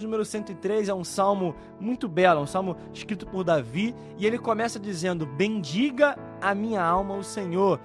número 103 é um salmo muito belo, um salmo escrito por Davi, e ele começa dizendo: Bendiga a minha alma o Senhor,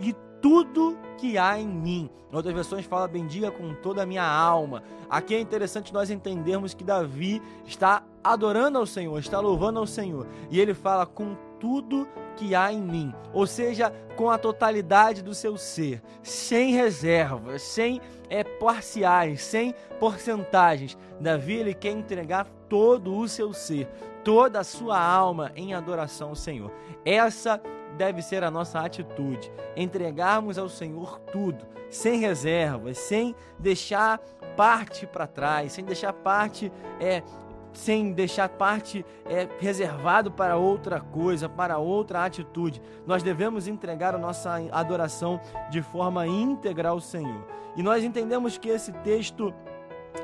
e tudo que há em mim. Em outras versões fala: Bendiga com toda a minha alma. Aqui é interessante nós entendermos que Davi está adorando ao Senhor, está louvando ao Senhor, e ele fala: Com tudo que há em mim, ou seja, com a totalidade do seu ser, sem reservas, sem é, parciais, sem porcentagens. Davi ele quer entregar todo o seu ser, toda a sua alma em adoração ao Senhor. Essa deve ser a nossa atitude, entregarmos ao Senhor tudo, sem reservas, sem deixar parte para trás, sem deixar parte é, sem deixar parte é, reservado para outra coisa, para outra atitude. Nós devemos entregar a nossa adoração de forma íntegra ao Senhor. E nós entendemos que esse texto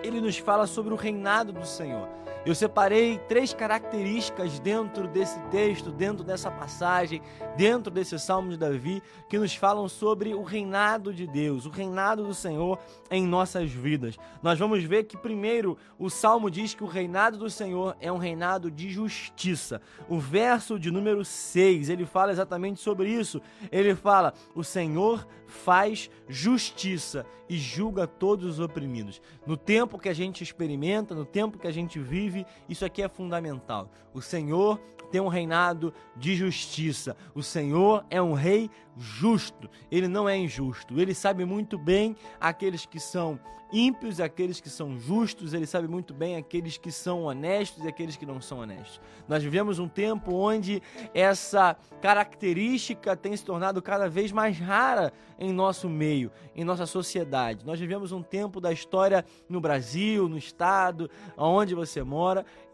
ele nos fala sobre o reinado do Senhor. Eu separei três características dentro desse texto, dentro dessa passagem, dentro desse salmo de Davi, que nos falam sobre o reinado de Deus, o reinado do Senhor em nossas vidas. Nós vamos ver que, primeiro, o salmo diz que o reinado do Senhor é um reinado de justiça. O verso de número 6, ele fala exatamente sobre isso. Ele fala: O Senhor faz justiça e julga todos os oprimidos. No tempo que a gente experimenta, no tempo que a gente vive, isso aqui é fundamental. O Senhor tem um reinado de justiça. O Senhor é um rei justo. Ele não é injusto. Ele sabe muito bem aqueles que são ímpios e aqueles que são justos. Ele sabe muito bem aqueles que são honestos e aqueles que não são honestos. Nós vivemos um tempo onde essa característica tem se tornado cada vez mais rara em nosso meio, em nossa sociedade. Nós vivemos um tempo da história no Brasil, no estado, onde você mora,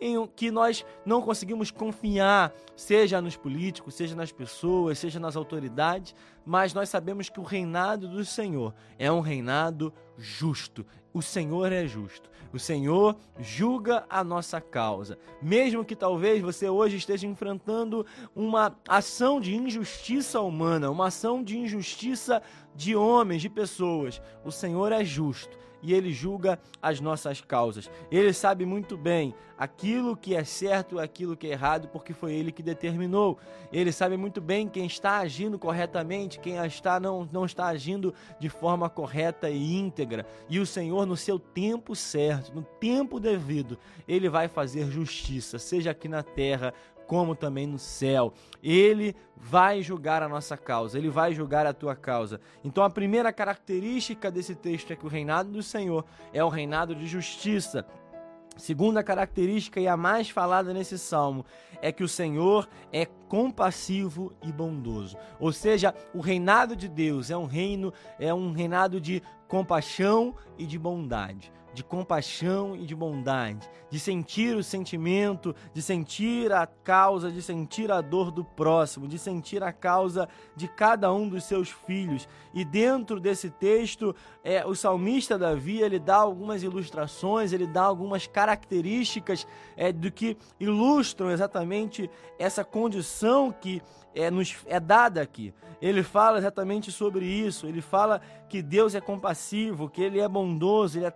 em que nós não conseguimos confiar, seja nos políticos, seja nas pessoas, seja nas autoridades, mas nós sabemos que o reinado do Senhor é um reinado justo. O Senhor é justo. O Senhor julga a nossa causa. Mesmo que talvez você hoje esteja enfrentando uma ação de injustiça humana, uma ação de injustiça de homens, de pessoas, o Senhor é justo e ele julga as nossas causas. Ele sabe muito bem aquilo que é certo e aquilo que é errado, porque foi ele que determinou. Ele sabe muito bem quem está agindo corretamente, quem está não, não está agindo de forma correta e íntegra. E o Senhor, no seu tempo certo, no tempo devido, ele vai fazer justiça, seja aqui na terra como também no céu. Ele vai julgar a nossa causa, ele vai julgar a tua causa. Então a primeira característica desse texto é que o reinado do Senhor é o reinado de justiça. Segunda característica e a mais falada nesse salmo é que o Senhor é compassivo e bondoso. Ou seja, o reinado de Deus é um reino, é um reinado de compaixão e de bondade de compaixão e de bondade, de sentir o sentimento, de sentir a causa, de sentir a dor do próximo, de sentir a causa de cada um dos seus filhos. E dentro desse texto, é, o salmista Davi ele dá algumas ilustrações, ele dá algumas características é, do que ilustram exatamente essa condição que é, nos é dada aqui. Ele fala exatamente sobre isso. Ele fala que Deus é compassivo, que Ele é bondoso, Ele é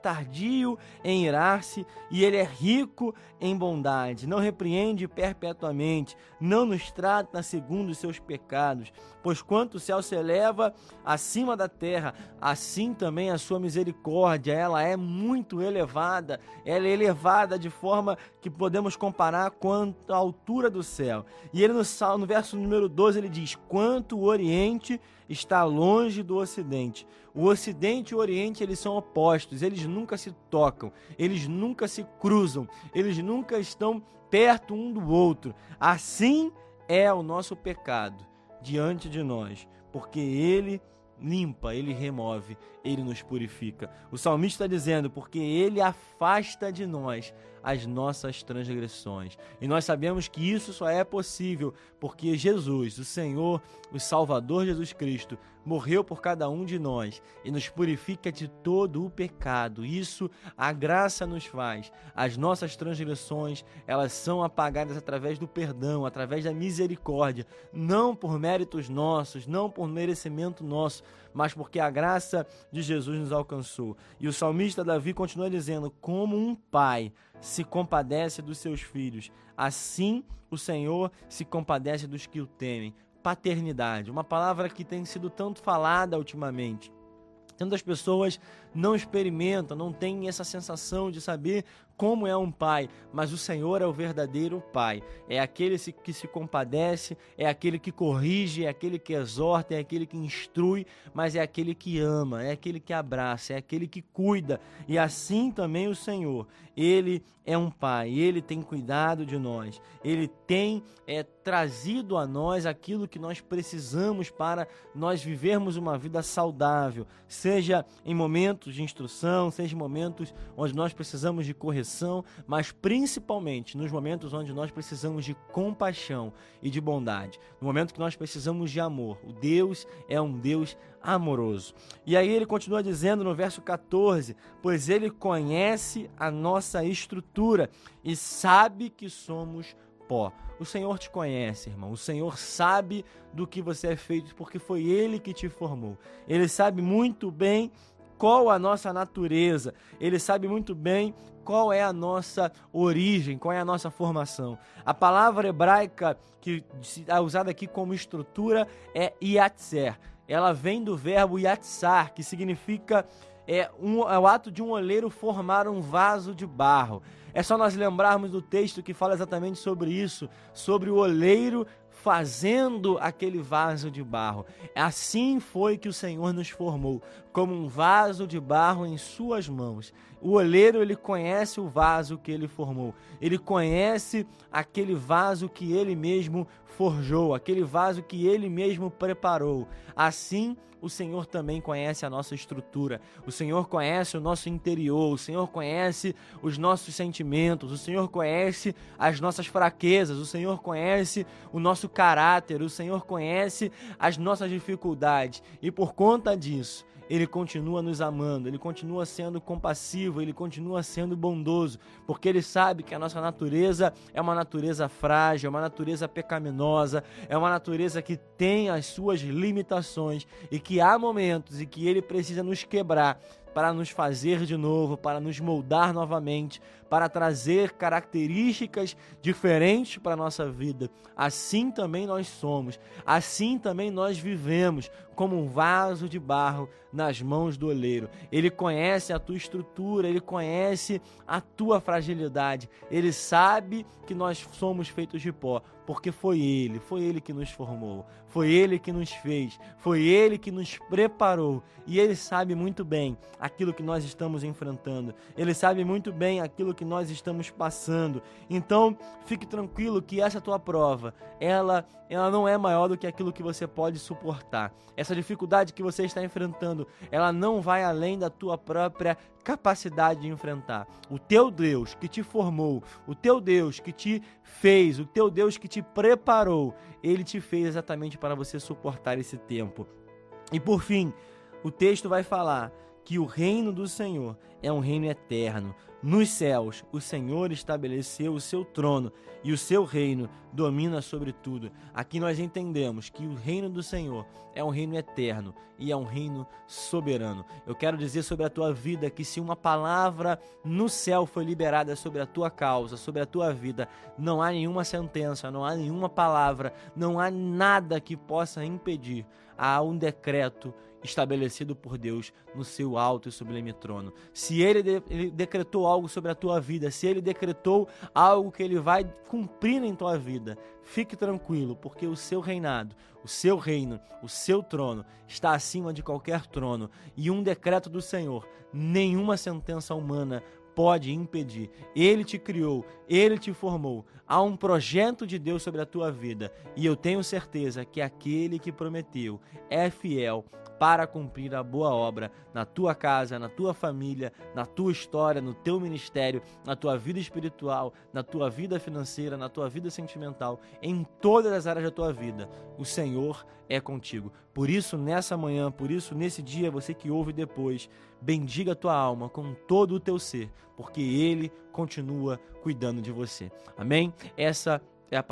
tardio em irar-se e Ele é rico em bondade. Não repreende perpetuamente, não nos trata segundo os seus pecados. Pois quanto o céu se eleva acima da terra, assim também a sua misericórdia, ela é muito elevada. Ela é elevada de forma que podemos comparar quanto à altura do céu. E ele no, no verso número 12 ele diz: "Quanto o oriente está longe do Ocidente. O Ocidente e o Oriente eles são opostos, eles nunca se tocam, eles nunca se cruzam, eles nunca estão perto um do outro. Assim é o nosso pecado diante de nós, porque ele limpa, ele remove, ele nos purifica. O salmista está dizendo, porque ele afasta de nós as nossas transgressões. E nós sabemos que isso só é possível porque Jesus, o Senhor, o Salvador Jesus Cristo, morreu por cada um de nós e nos purifica de todo o pecado. Isso a graça nos faz. As nossas transgressões, elas são apagadas através do perdão, através da misericórdia, não por méritos nossos, não por merecimento nosso, mas porque a graça de Jesus nos alcançou. E o salmista Davi continua dizendo: Como um pai se compadece dos seus filhos, assim o Senhor se compadece dos que o temem. Paternidade, uma palavra que tem sido tanto falada ultimamente. Tantas pessoas não experimentam, não têm essa sensação de saber como é um pai, mas o Senhor é o verdadeiro pai. É aquele que se compadece, é aquele que corrige, é aquele que exorta, é aquele que instrui, mas é aquele que ama, é aquele que abraça, é aquele que cuida. E assim também o Senhor, ele é um pai, ele tem cuidado de nós, ele tem é, trazido a nós aquilo que nós precisamos para nós vivermos uma vida saudável, seja em momentos de instrução, seja em momentos onde nós precisamos de correção mas principalmente nos momentos onde nós precisamos de compaixão e de bondade, no momento que nós precisamos de amor. O Deus é um Deus amoroso. E aí ele continua dizendo no verso 14: Pois ele conhece a nossa estrutura e sabe que somos pó. O Senhor te conhece, irmão. O Senhor sabe do que você é feito porque foi ele que te formou. Ele sabe muito bem qual a nossa natureza, ele sabe muito bem qual é a nossa origem, qual é a nossa formação. A palavra hebraica que é usada aqui como estrutura é yatzer. Ela vem do verbo yatsar, que significa é, um, é o ato de um oleiro formar um vaso de barro. É só nós lembrarmos do texto que fala exatamente sobre isso, sobre o oleiro fazendo aquele vaso de barro. Assim foi que o Senhor nos formou, como um vaso de barro em suas mãos. O oleiro, ele conhece o vaso que ele formou. Ele conhece aquele vaso que ele mesmo forjou, aquele vaso que ele mesmo preparou. Assim, o Senhor também conhece a nossa estrutura, o Senhor conhece o nosso interior, o Senhor conhece os nossos sentimentos, o Senhor conhece as nossas fraquezas, o Senhor conhece o nosso caráter, o Senhor conhece as nossas dificuldades. E por conta disso, ele continua nos amando, ele continua sendo compassivo, ele continua sendo bondoso, porque ele sabe que a nossa natureza é uma natureza frágil, é uma natureza pecaminosa, é uma natureza que tem as suas limitações e que há momentos em que ele precisa nos quebrar para nos fazer de novo, para nos moldar novamente, para trazer características diferentes para a nossa vida. Assim também nós somos, assim também nós vivemos, como um vaso de barro nas mãos do oleiro. Ele conhece a tua estrutura, ele conhece a tua fragilidade, ele sabe que nós somos feitos de pó, porque foi ele, foi ele que nos formou, foi ele que nos fez, foi ele que nos preparou e ele sabe muito bem aquilo que nós estamos enfrentando, ele sabe muito bem aquilo que nós estamos passando. Então, fique tranquilo que essa tua prova, ela, ela não é maior do que aquilo que você pode suportar. Essa dificuldade que você está enfrentando, ela não vai além da tua própria capacidade de enfrentar. O teu Deus que te formou, o teu Deus que te fez, o teu Deus que te preparou, ele te fez exatamente para você suportar esse tempo. E por fim, o texto vai falar que o reino do Senhor é um reino eterno. Nos céus, o Senhor estabeleceu o seu trono e o seu reino domina sobre tudo. Aqui nós entendemos que o reino do Senhor é um reino eterno e é um reino soberano. Eu quero dizer sobre a tua vida que se uma palavra no céu foi liberada sobre a tua causa, sobre a tua vida, não há nenhuma sentença, não há nenhuma palavra, não há nada que possa impedir. Há um decreto estabelecido por Deus no seu alto e sublime trono. Se ele, de, ele, decretou algo sobre a tua vida, se ele decretou algo que ele vai cumprir em tua vida, fique tranquilo, porque o seu reinado, o seu reino, o seu trono está acima de qualquer trono e um decreto do Senhor, nenhuma sentença humana pode impedir. Ele te criou, ele te formou. Há um projeto de Deus sobre a tua vida e eu tenho certeza que aquele que prometeu é fiel para cumprir a boa obra na tua casa, na tua família, na tua história, no teu ministério, na tua vida espiritual, na tua vida financeira, na tua vida sentimental, em todas as áreas da tua vida. O Senhor é contigo. Por isso, nessa manhã, por isso, nesse dia, você que ouve depois, bendiga a tua alma com todo o teu ser, porque Ele continua cuidando de você. Amém? Essa